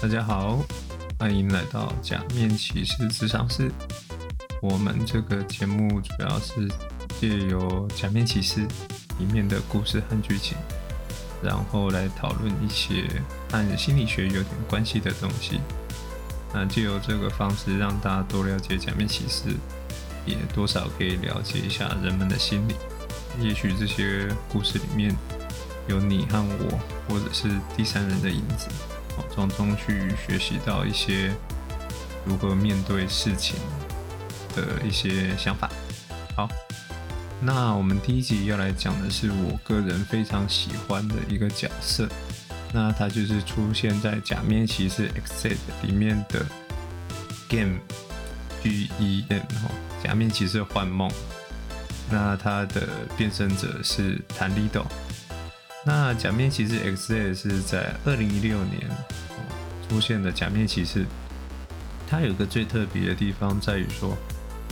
大家好，欢迎来到假面骑士职场室。我们这个节目主要是借由假面骑士里面的故事和剧情，然后来讨论一些和心理学有点关系的东西。那借由这个方式，让大家多了解假面骑士，也多少可以了解一下人们的心理。也许这些故事里面有你和我，或者是第三人的影子，从中去学习到一些如何面对事情的一些想法。好，那我们第一集要来讲的是我个人非常喜欢的一个角色，那他就是出现在《假面骑士 X》里面的 Game G E M 哈，假面骑士幻梦。那他的变身者是谭利斗。那假面骑士 XZ 是在二零一六年出现的假面骑士。它有个最特别的地方在于说，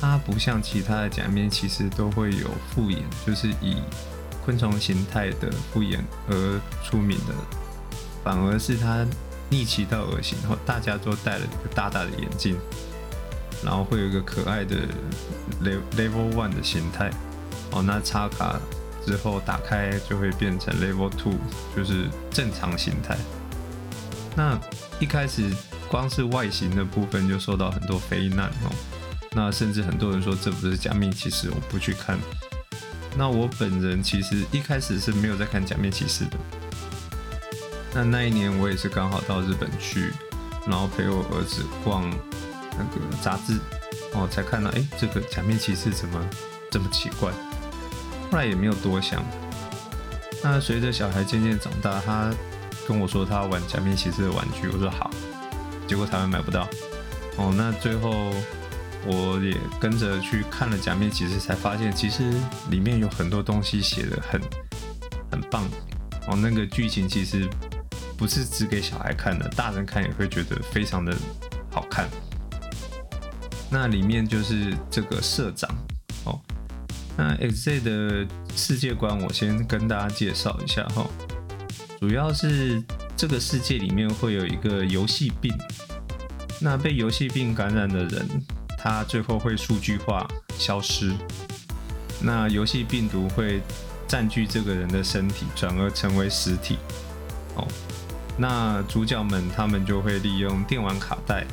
它不像其他的假面骑士都会有复眼，就是以昆虫形态的复眼而出名的，反而是它逆骑到耳形后，大家都戴了一个大大的眼镜。然后会有一个可爱的 level one 的形态哦，那插卡之后打开就会变成 level two，就是正常形态。那一开始光是外形的部分就受到很多非难哦，那甚至很多人说这不是假面骑士，我不去看。那我本人其实一开始是没有在看假面骑士的。那那一年我也是刚好到日本去，然后陪我儿子逛。那个杂志哦，才看到哎，这个假面骑士怎么这么奇怪？后来也没有多想。那随着小孩渐渐长大，他跟我说他要玩假面骑士的玩具，我说好。结果台湾买不到哦。那最后我也跟着去看了假面骑士，才发现其实里面有很多东西写的很很棒哦。那个剧情其实不是只给小孩看的，大人看也会觉得非常的好看。那里面就是这个社长哦。那 XZ 的世界观，我先跟大家介绍一下哈。主要是这个世界里面会有一个游戏病，那被游戏病感染的人，他最后会数据化消失。那游戏病毒会占据这个人的身体，转而成为实体。哦，那主角们他们就会利用电玩卡带。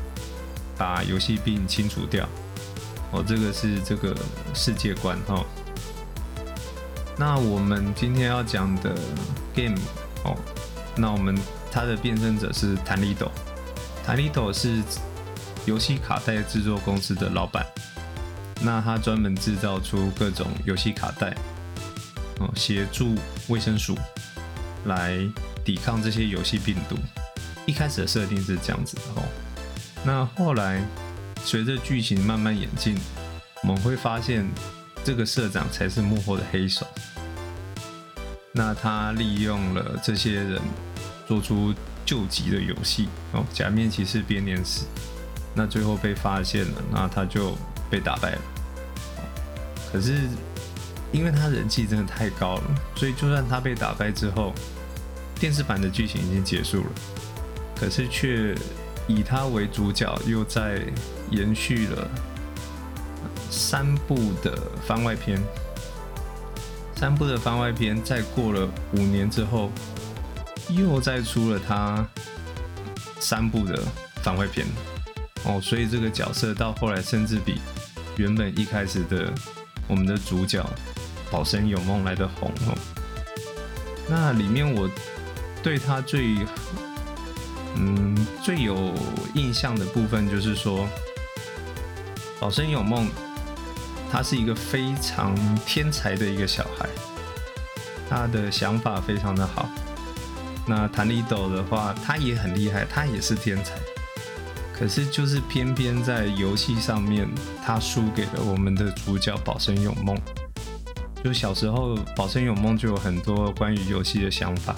把游戏病清除掉，哦，这个是这个世界观哈。那我们今天要讲的 game 哦，那我们它的变身者是弹力斗，弹力斗是游戏卡带制作公司的老板，那他专门制造出各种游戏卡带，哦，协助卫生署来抵抗这些游戏病毒。一开始的设定是这样子的哦。那后来，随着剧情慢慢演进，我们会发现这个社长才是幕后的黑手。那他利用了这些人做出救急的游戏哦，假面骑士编年史。那最后被发现了，那他就被打败了。可是因为他人气真的太高了，所以就算他被打败之后，电视版的剧情已经结束了，可是却。以他为主角，又在延续了三部的番外篇。三部的番外篇，在过了五年之后，又再出了他三部的番外篇。哦，所以这个角色到后来，甚至比原本一开始的我们的主角宝生有梦来的红哦。那里面我对他最。嗯，最有印象的部分就是说，宝生有梦，他是一个非常天才的一个小孩，他的想法非常的好。那弹力斗的话，他也很厉害，他也是天才，可是就是偏偏在游戏上面，他输给了我们的主角宝生永梦。就小时候，宝生永梦就有很多关于游戏的想法。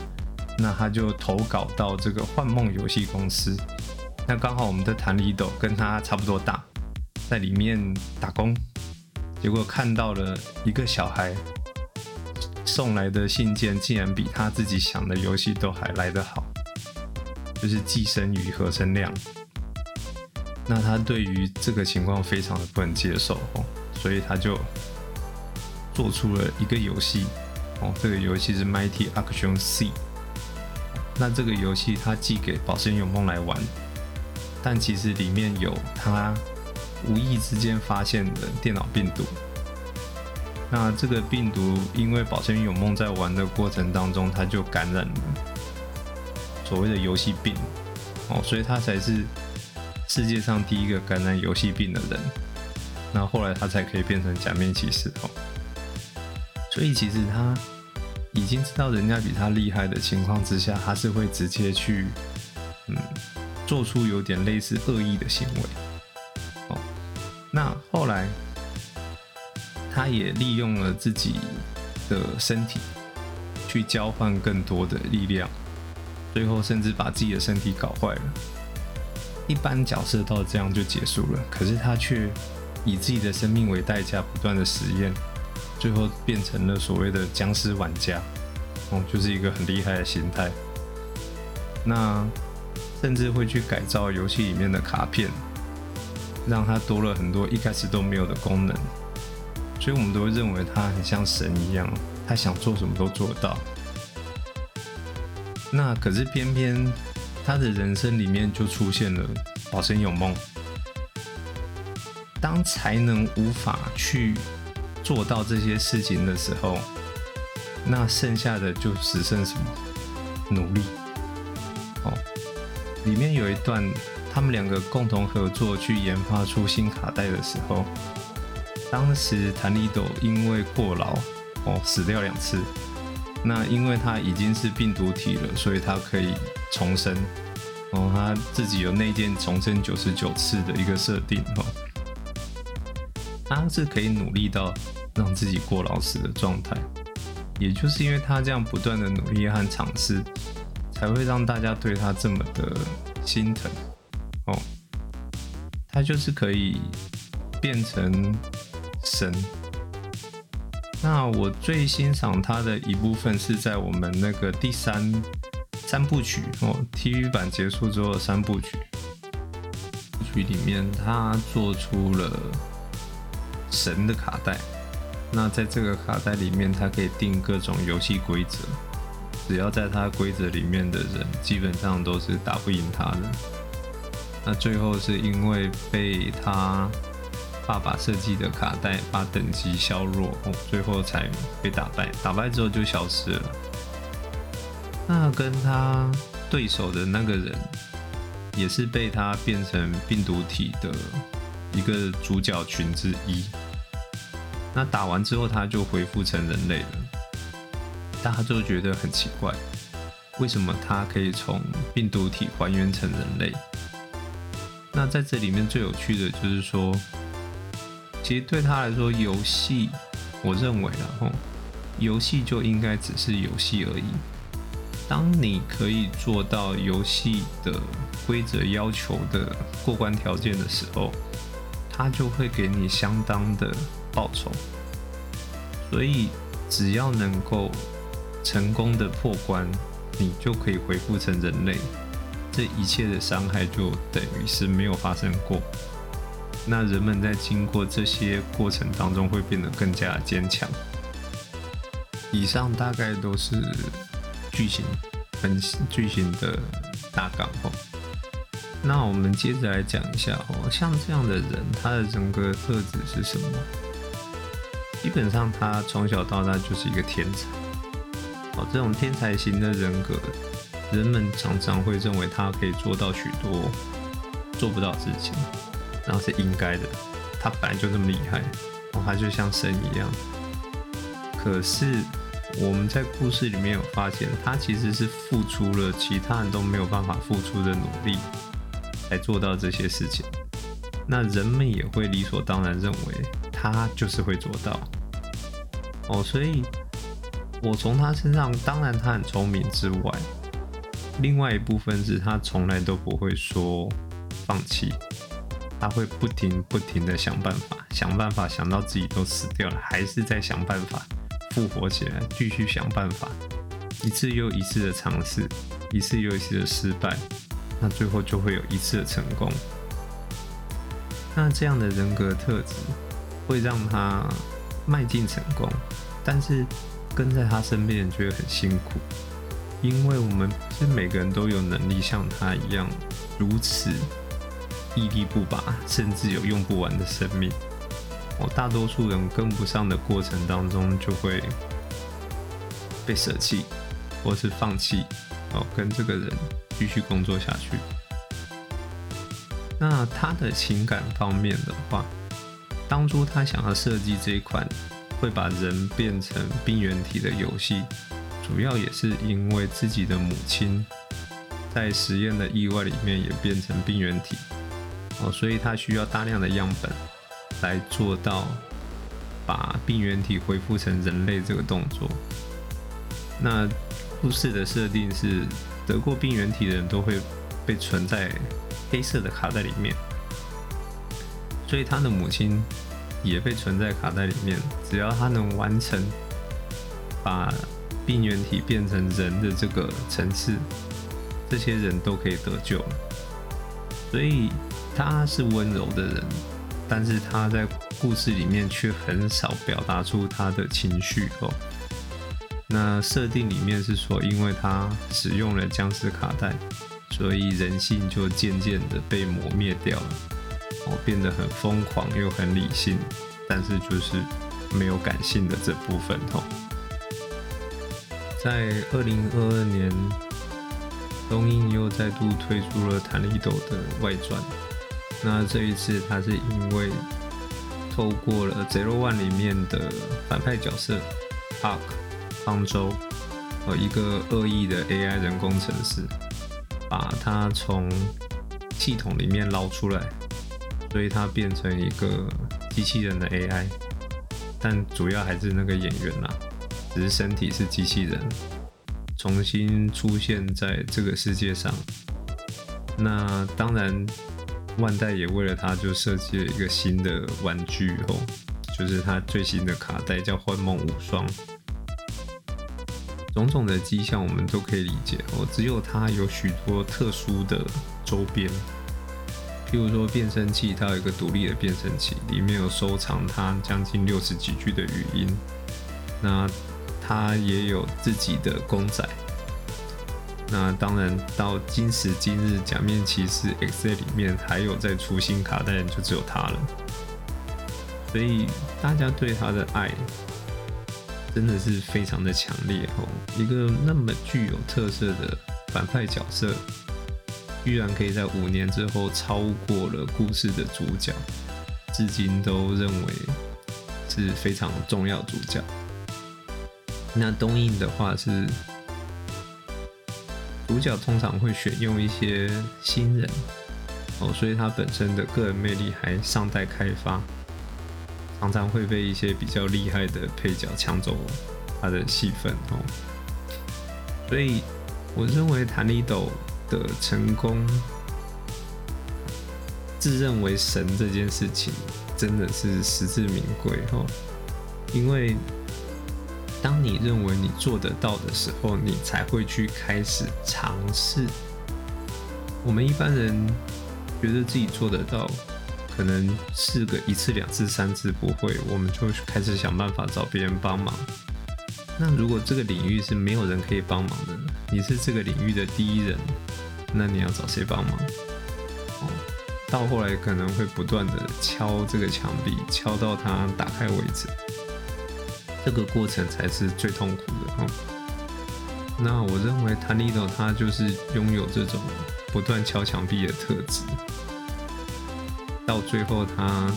那他就投稿到这个幻梦游戏公司，那刚好我们的谭力斗跟他差不多大，在里面打工，结果看到了一个小孩送来的信件，竟然比他自己想的游戏都还来得好。就是寄生于合成量。那他对于这个情况非常的不能接受哦，所以他就做出了一个游戏哦，这个游戏是 Mighty Action C。那这个游戏他寄给宝生永梦来玩，但其实里面有他无意之间发现的电脑病毒。那这个病毒因为宝生永梦在玩的过程当中，他就感染了所谓的游戏病哦，所以他才是。世界上第一个感染游戏病的人，那后来他才可以变成假面骑士哦。所以其实他已经知道人家比他厉害的情况之下，他是会直接去嗯做出有点类似恶意的行为。那后来他也利用了自己的身体去交换更多的力量，最后甚至把自己的身体搞坏了。一般角色到这样就结束了，可是他却以自己的生命为代价，不断的实验，最后变成了所谓的僵尸玩家，哦，就是一个很厉害的心态。那甚至会去改造游戏里面的卡片，让它多了很多一开始都没有的功能，所以我们都会认为他很像神一样，他想做什么都做到。那可是偏偏。他的人生里面就出现了保生有梦。当才能无法去做到这些事情的时候，那剩下的就只剩什么？努力。哦，里面有一段，他们两个共同合作去研发出新卡带的时候，当时谭利斗因为过劳，哦，死掉两次。那因为他已经是病毒体了，所以他可以重生。哦，他自己有内建重生九十九次的一个设定哦，他是可以努力到让自己过劳死的状态。也就是因为他这样不断的努力和尝试，才会让大家对他这么的心疼。哦，他就是可以变成神。那我最欣赏他的一部分是在我们那个第三三部曲哦，TV 版结束之后的三部曲曲里面，他做出了神的卡带。那在这个卡带里面，他可以定各种游戏规则，只要在他规则里面的人，基本上都是打不赢他的。那最后是因为被他。爸爸设计的卡带把等级削弱，最后才被打败。打败之后就消失了。那跟他对手的那个人，也是被他变成病毒体的一个主角群之一。那打完之后，他就恢复成人类了。大家就觉得很奇怪，为什么他可以从病毒体还原成人类？那在这里面最有趣的就是说。其实对他来说，游戏，我认为然后，游戏就应该只是游戏而已。当你可以做到游戏的规则要求的过关条件的时候，他就会给你相当的报酬。所以，只要能够成功的破关，你就可以恢复成人类，这一切的伤害就等于是没有发生过。那人们在经过这些过程当中会变得更加坚强。以上大概都是剧情分、剧情的大纲哦。那我们接着来讲一下哦，像这样的人，他的整个特质是什么？基本上他从小到大就是一个天才。哦，这种天才型的人格，人们常常会认为他可以做到许多做不到的事情。然后是应该的，他本来就这么厉害，然后他就像神一样。可是我们在故事里面有发现，他其实是付出了其他人都没有办法付出的努力，才做到这些事情。那人们也会理所当然认为他就是会做到。哦，所以我从他身上，当然他很聪明之外，另外一部分是他从来都不会说放弃。他会不停不停的想办法，想办法想到自己都死掉了，还是在想办法复活起来，继续想办法，一次又一次的尝试，一次又一次的失败，那最后就会有一次的成功。那这样的人格特质会让他迈进成功，但是跟在他身边人就会很辛苦，因为我们是每个人都有能力像他一样如此屹立不拔，甚至有用不完的生命。我，大多数人跟不上的过程当中，就会被舍弃，或是放弃哦，跟这个人继续工作下去。那他的情感方面的话，当初他想要设计这一款会把人变成病原体的游戏，主要也是因为自己的母亲在实验的意外里面也变成病原体哦，所以他需要大量的样本来做到把病原体恢复成人类这个动作。那故事的设定是得过病原体的人都会被存在。黑色的卡在里面，所以他的母亲也被存在卡在里面。只要他能完成把病原体变成人的这个层次，这些人都可以得救了。所以他是温柔的人，但是他在故事里面却很少表达出他的情绪哦。那设定里面是说，因为他使用了僵尸卡带。所以人性就渐渐的被磨灭掉了，哦，变得很疯狂又很理性，但是就是没有感性的这部分哦。在二零二二年，东映又再度推出了弹力斗的外传，那这一次他是因为透过了 Zero One 里面的反派角色 Park 方舟和一个恶意的 AI 人工程师。把它从系统里面捞出来，所以它变成一个机器人的 AI，但主要还是那个演员呐，只是身体是机器人，重新出现在这个世界上。那当然，万代也为了他就设计了一个新的玩具哦，就是他最新的卡带叫《幻梦无双》。种种的迹象，我们都可以理解哦。只有它有许多特殊的周边，譬如说变声器，它有一个独立的变声器，里面有收藏它将近六十几句的语音。那他也有自己的公仔。那当然，到今时今日，假面骑士 X A 里面还有在出新卡带，就只有他了。所以大家对他的爱。真的是非常的强烈哦！一个那么具有特色的反派角色，居然可以在五年之后超过了故事的主角，至今都认为是非常重要主角。那东映的话是主角通常会选用一些新人哦，所以他本身的个人魅力还尚待开发。常常会被一些比较厉害的配角抢走他的戏份哦，所以我认为谭力斗的成功，自认为神这件事情真的是实至名归哦，因为当你认为你做得到的时候，你才会去开始尝试。我们一般人觉得自己做得到。可能试个一次、两次、三次不会，我们就开始想办法找别人帮忙。那如果这个领域是没有人可以帮忙的，你是这个领域的第一人，那你要找谁帮忙？哦，到后来可能会不断的敲这个墙壁，敲到它打开为止。这个过程才是最痛苦的哦。那我认为 t a n i d o 它就是拥有这种不断敲墙壁的特质。到最后，他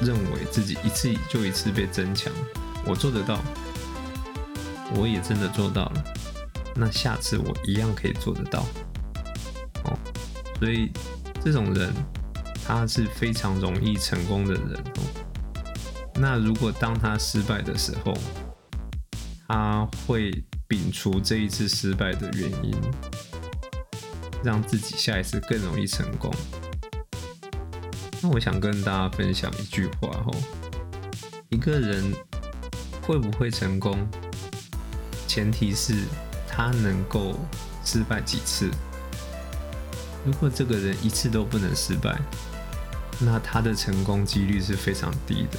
认为自己一次就一次被增强，我做得到，我也真的做到了，那下次我一样可以做得到。哦，所以这种人他是非常容易成功的人哦。那如果当他失败的时候，他会摒除这一次失败的原因，让自己下一次更容易成功。那我想跟大家分享一句话吼，一个人会不会成功，前提是他能够失败几次。如果这个人一次都不能失败，那他的成功几率是非常低的。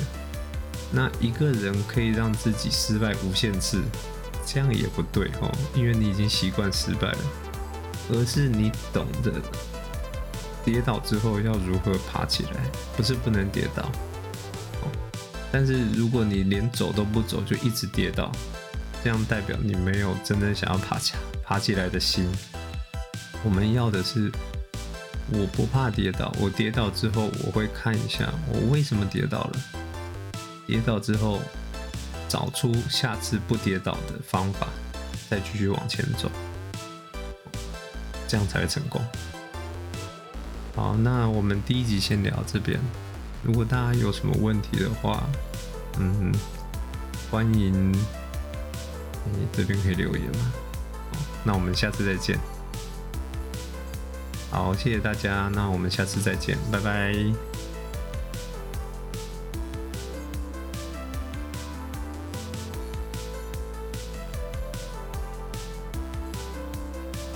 那一个人可以让自己失败无限次，这样也不对哦，因为你已经习惯失败了，而是你懂得跌倒之后要如何爬起来，不是不能跌倒。但是如果你连走都不走就一直跌倒，这样代表你没有真正想要爬起爬起来的心。我们要的是，我不怕跌倒，我跌倒之后我会看一下我为什么跌倒了，跌倒之后找出下次不跌倒的方法，再继续往前走，这样才会成功。好，那我们第一集先聊这边。如果大家有什么问题的话，嗯，欢迎你这边可以留言嘛。那我们下次再见。好，谢谢大家，那我们下次再见，拜拜。